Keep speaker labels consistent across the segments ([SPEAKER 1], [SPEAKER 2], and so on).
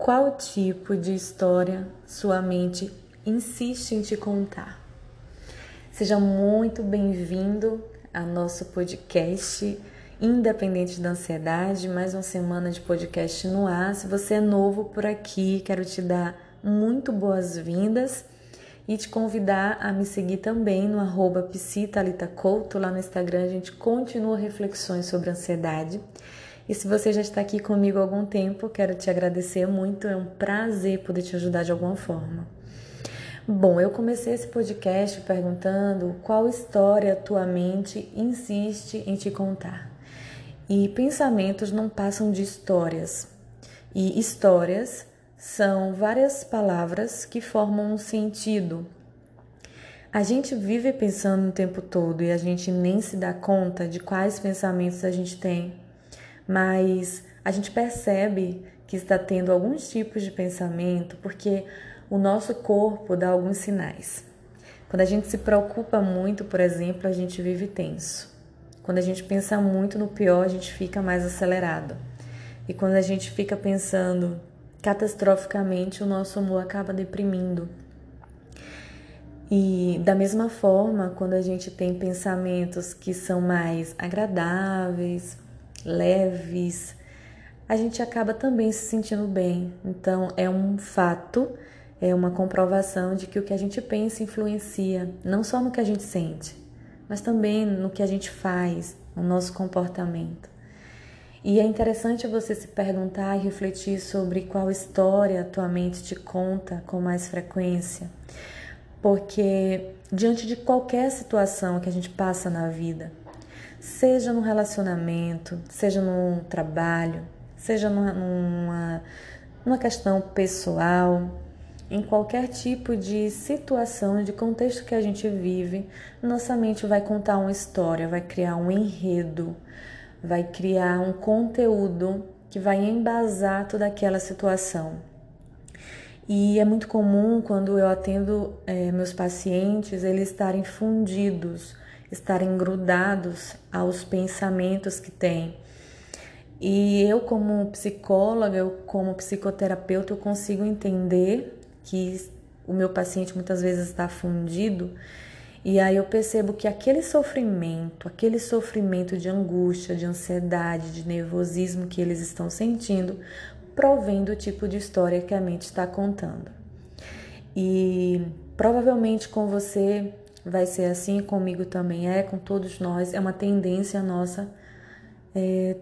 [SPEAKER 1] Qual tipo de história sua mente insiste em te contar? Seja muito bem-vindo ao nosso podcast Independente da Ansiedade, mais uma semana de podcast no ar. Se você é novo por aqui, quero te dar muito boas-vindas e te convidar a me seguir também no arroba lá no Instagram a gente continua reflexões sobre ansiedade. E se você já está aqui comigo há algum tempo, quero te agradecer muito, é um prazer poder te ajudar de alguma forma. Bom, eu comecei esse podcast perguntando qual história tua mente insiste em te contar. E pensamentos não passam de histórias. E histórias são várias palavras que formam um sentido. A gente vive pensando o tempo todo e a gente nem se dá conta de quais pensamentos a gente tem mas a gente percebe que está tendo alguns tipos de pensamento porque o nosso corpo dá alguns sinais. Quando a gente se preocupa muito, por exemplo, a gente vive tenso. Quando a gente pensa muito no pior, a gente fica mais acelerado. E quando a gente fica pensando catastroficamente, o nosso humor acaba deprimindo. E da mesma forma, quando a gente tem pensamentos que são mais agradáveis, leves, a gente acaba também se sentindo bem. Então, é um fato, é uma comprovação de que o que a gente pensa influencia não só no que a gente sente, mas também no que a gente faz, no nosso comportamento. E é interessante você se perguntar e refletir sobre qual história a tua mente te conta com mais frequência, porque diante de qualquer situação que a gente passa na vida, seja no relacionamento, seja no trabalho, seja numa, numa questão pessoal, em qualquer tipo de situação, de contexto que a gente vive, nossa mente vai contar uma história, vai criar um enredo, vai criar um conteúdo que vai embasar toda aquela situação. E é muito comum quando eu atendo é, meus pacientes eles estarem fundidos estarem grudados aos pensamentos que têm. E eu, como psicóloga, eu, como psicoterapeuta, eu consigo entender que o meu paciente muitas vezes está fundido e aí eu percebo que aquele sofrimento, aquele sofrimento de angústia, de ansiedade, de nervosismo que eles estão sentindo, provém do tipo de história que a mente está contando. E provavelmente com você vai ser assim, comigo também é, com todos nós, é uma tendência nossa é,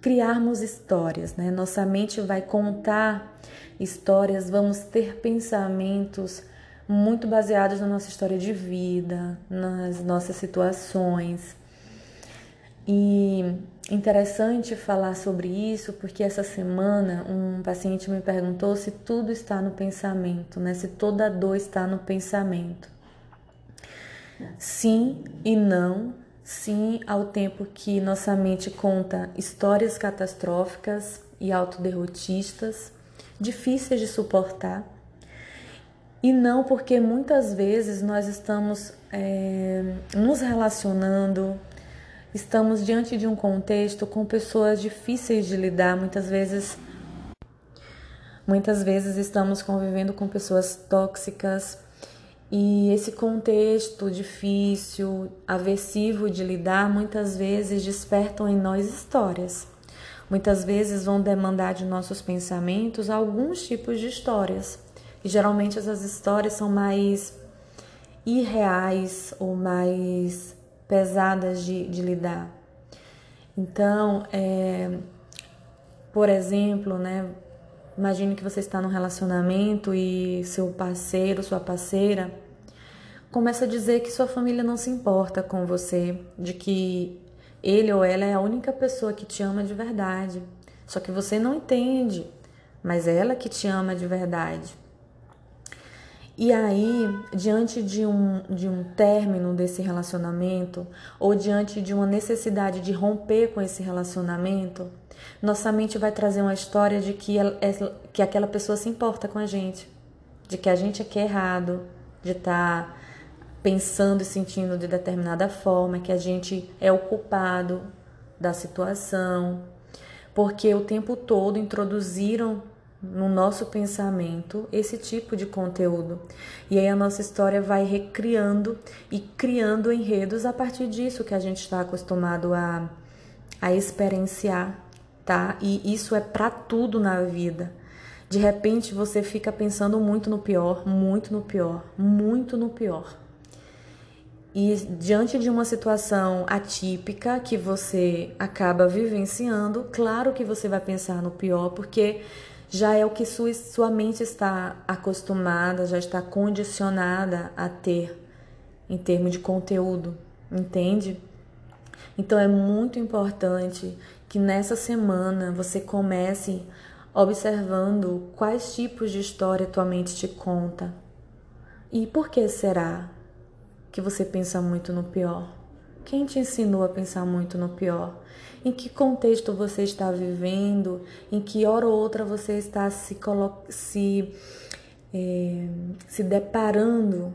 [SPEAKER 1] criarmos histórias, né? Nossa mente vai contar histórias, vamos ter pensamentos muito baseados na nossa história de vida, nas nossas situações. E interessante falar sobre isso porque essa semana um paciente me perguntou se tudo está no pensamento, né? Se toda dor está no pensamento. Sim e não. Sim, ao tempo que nossa mente conta histórias catastróficas e autoderrotistas, difíceis de suportar. E não porque muitas vezes nós estamos é, nos relacionando, estamos diante de um contexto com pessoas difíceis de lidar, muitas vezes. Muitas vezes estamos convivendo com pessoas tóxicas, e esse contexto difícil, aversivo de lidar, muitas vezes despertam em nós histórias. Muitas vezes vão demandar de nossos pensamentos alguns tipos de histórias. E geralmente essas histórias são mais irreais ou mais pesadas de, de lidar. Então, é, por exemplo, né, imagine que você está num relacionamento e seu parceiro, sua parceira começa a dizer que sua família não se importa com você, de que ele ou ela é a única pessoa que te ama de verdade. Só que você não entende, mas é ela que te ama de verdade. E aí, diante de um, de um término desse relacionamento, ou diante de uma necessidade de romper com esse relacionamento, nossa mente vai trazer uma história de que, ela, é, que aquela pessoa se importa com a gente, de que a gente é que é errado, de estar tá pensando e sentindo de determinada forma, que a gente é o culpado da situação, porque o tempo todo introduziram no nosso pensamento esse tipo de conteúdo. E aí a nossa história vai recriando e criando enredos a partir disso que a gente está acostumado a, a experienciar, tá? E isso é para tudo na vida. De repente você fica pensando muito no pior, muito no pior, muito no pior. E diante de uma situação atípica que você acaba vivenciando, claro que você vai pensar no pior, porque já é o que sua, sua mente está acostumada, já está condicionada a ter em termos de conteúdo, entende? Então é muito importante que nessa semana você comece observando quais tipos de história tua mente te conta. E por que será? Que você pensa muito no pior? Quem te ensinou a pensar muito no pior? Em que contexto você está vivendo? Em que hora ou outra você está se, se, é, se deparando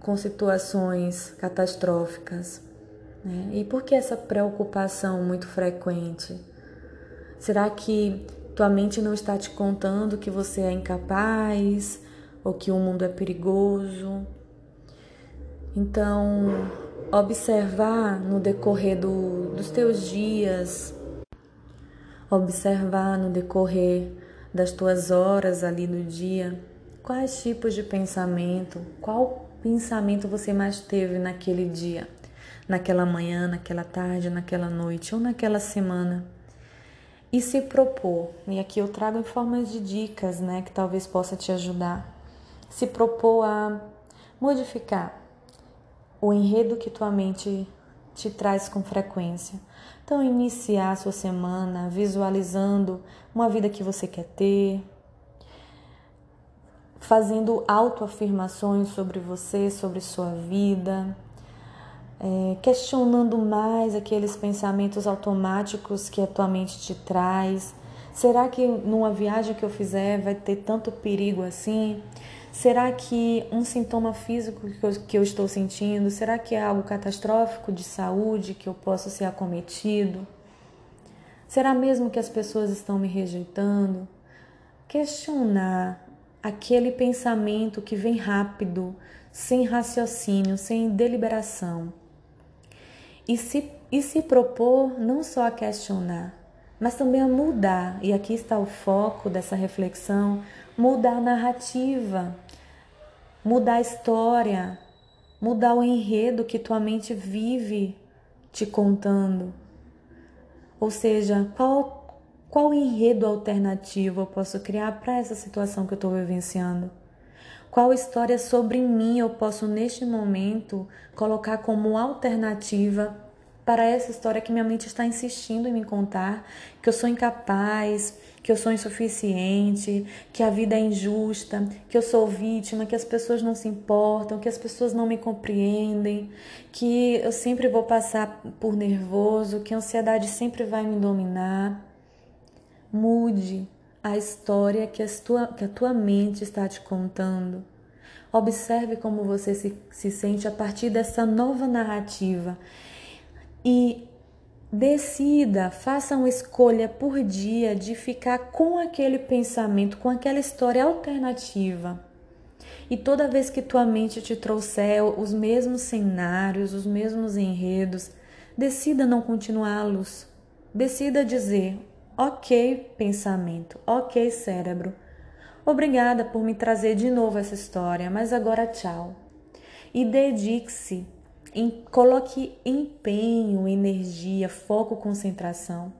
[SPEAKER 1] com situações catastróficas? Né? E por que essa preocupação muito frequente? Será que tua mente não está te contando que você é incapaz ou que o mundo é perigoso? Então, observar no decorrer do, dos teus dias, observar no decorrer das tuas horas ali do dia, quais tipos de pensamento, qual pensamento você mais teve naquele dia, naquela manhã, naquela tarde, naquela noite ou naquela semana. E se propor, e aqui eu trago em formas de dicas, né, que talvez possa te ajudar. Se propor a modificar o enredo que tua mente te traz com frequência. Então, iniciar a sua semana visualizando uma vida que você quer ter, fazendo autoafirmações sobre você, sobre sua vida, é, questionando mais aqueles pensamentos automáticos que a tua mente te traz. Será que numa viagem que eu fizer vai ter tanto perigo assim? Será que um sintoma físico que eu, que eu estou sentindo, será que é algo catastrófico de saúde que eu posso ser acometido? Será mesmo que as pessoas estão me rejeitando? Questionar aquele pensamento que vem rápido, sem raciocínio, sem deliberação. E se, e se propor não só a questionar, mas também a mudar, e aqui está o foco dessa reflexão: mudar a narrativa mudar a história, mudar o enredo que tua mente vive te contando. Ou seja, qual, qual enredo alternativo eu posso criar para essa situação que eu estou vivenciando? Qual história sobre mim eu posso, neste momento, colocar como alternativa para essa história que minha mente está insistindo em me contar, que eu sou incapaz, que eu sou insuficiente, que a vida é injusta, que eu sou vítima, que as pessoas não se importam, que as pessoas não me compreendem, que eu sempre vou passar por nervoso, que a ansiedade sempre vai me dominar. Mude a história que, tua, que a tua mente está te contando. Observe como você se, se sente a partir dessa nova narrativa e Decida, faça uma escolha por dia de ficar com aquele pensamento, com aquela história alternativa. E toda vez que tua mente te trouxer os mesmos cenários, os mesmos enredos, decida não continuá-los. Decida dizer: ok, pensamento, ok, cérebro. Obrigada por me trazer de novo essa história, mas agora tchau. E dedique-se em, coloque empenho, energia, foco, concentração.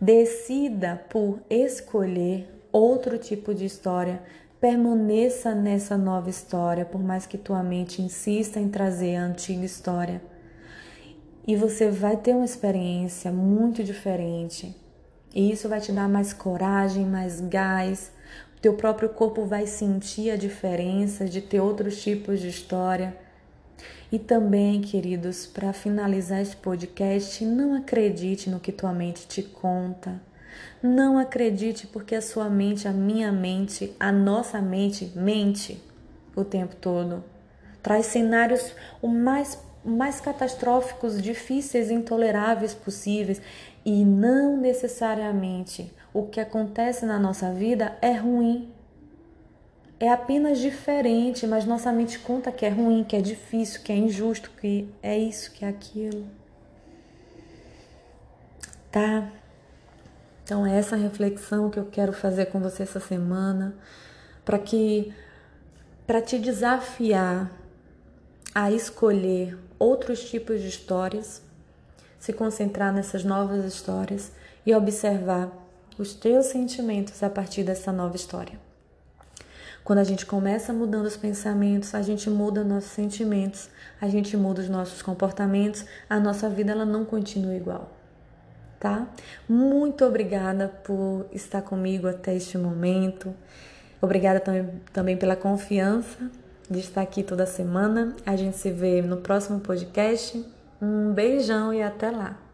[SPEAKER 1] Decida por escolher outro tipo de história. Permaneça nessa nova história, por mais que tua mente insista em trazer a antiga história. E você vai ter uma experiência muito diferente. E isso vai te dar mais coragem, mais gás. O teu próprio corpo vai sentir a diferença de ter outros tipos de história e também, queridos, para finalizar este podcast, não acredite no que tua mente te conta. Não acredite porque a sua mente, a minha mente, a nossa mente mente o tempo todo. Traz cenários o mais, mais catastróficos, difíceis, intoleráveis possíveis e não necessariamente o que acontece na nossa vida é ruim. É apenas diferente, mas nossa mente conta que é ruim, que é difícil, que é injusto, que é isso, que é aquilo. Tá? Então, é essa reflexão que eu quero fazer com você essa semana, para que para te desafiar a escolher outros tipos de histórias, se concentrar nessas novas histórias e observar os teus sentimentos a partir dessa nova história. Quando a gente começa mudando os pensamentos, a gente muda nossos sentimentos, a gente muda os nossos comportamentos, a nossa vida ela não continua igual tá? Muito obrigada por estar comigo até este momento. Obrigada também, também pela confiança de estar aqui toda semana. A gente se vê no próximo podcast. Um beijão e até lá!